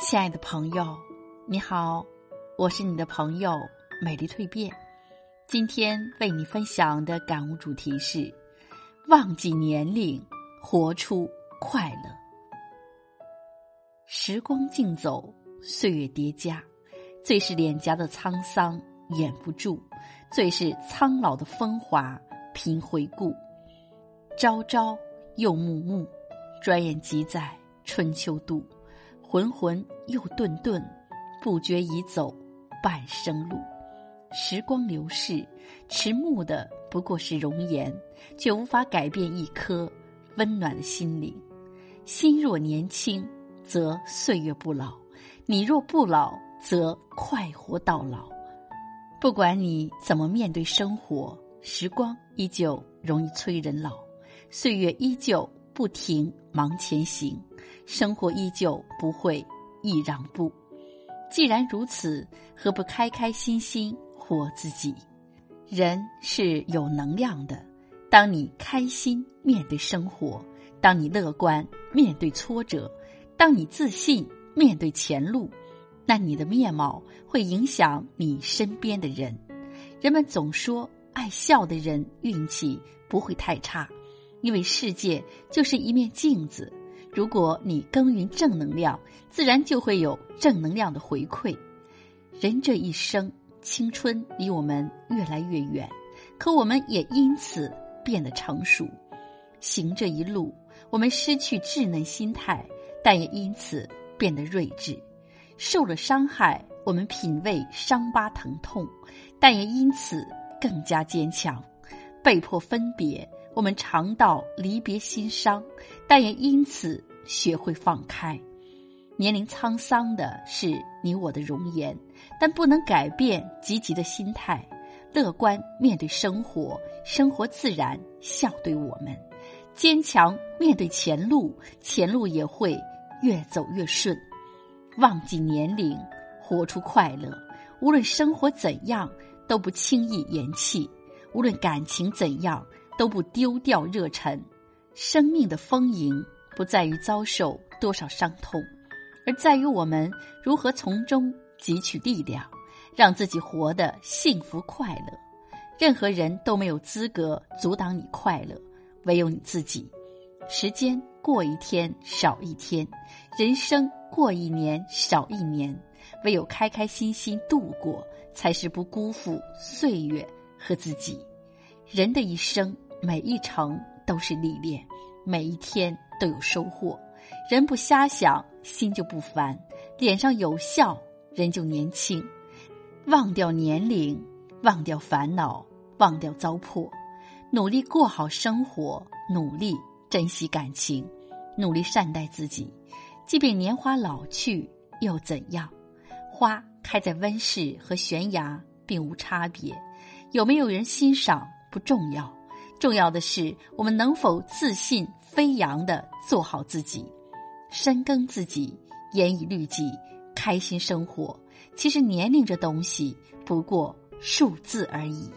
亲爱的朋友，你好，我是你的朋友美丽蜕变。今天为你分享的感悟主题是：忘记年龄，活出快乐。时光静走，岁月叠加，最是脸颊的沧桑掩不住，最是苍老的风华凭回顾。朝朝又暮暮，转眼即在春秋度。浑浑又顿顿，不觉已走半生路。时光流逝，迟暮的不过是容颜，却无法改变一颗温暖的心灵。心若年轻，则岁月不老；你若不老，则快活到老。不管你怎么面对生活，时光依旧容易催人老，岁月依旧不停忙前行。生活依旧不会易让步，既然如此，何不开开心心活自己？人是有能量的，当你开心面对生活，当你乐观面对挫折，当你自信面对前路，那你的面貌会影响你身边的人。人们总说，爱笑的人运气不会太差，因为世界就是一面镜子。如果你耕耘正能量，自然就会有正能量的回馈。人这一生，青春离我们越来越远，可我们也因此变得成熟。行这一路，我们失去稚嫩心态，但也因此变得睿智。受了伤害，我们品味伤疤疼痛，但也因此更加坚强。被迫分别。我们尝到离别心伤，但也因此学会放开。年龄沧桑的是你我的容颜，但不能改变积极的心态。乐观面对生活，生活自然笑对我们；坚强面对前路，前路也会越走越顺。忘记年龄，活出快乐。无论生活怎样，都不轻易言弃；无论感情怎样。都不丢掉热忱，生命的丰盈不在于遭受多少伤痛，而在于我们如何从中汲取力量，让自己活得幸福快乐。任何人都没有资格阻挡你快乐，唯有你自己。时间过一天少一天，人生过一年少一年，唯有开开心心度过，才是不辜负岁月和自己。人的一生。每一程都是历练，每一天都有收获。人不瞎想，心就不烦；脸上有笑，人就年轻。忘掉年龄，忘掉烦恼，忘掉糟粕，努力过好生活，努力珍惜感情，努力善待自己。即便年华老去，又怎样？花开在温室和悬崖并无差别，有没有人欣赏不重要。重要的是，我们能否自信飞扬的做好自己，深耕自己，严以律己，开心生活。其实，年龄这东西不过数字而已。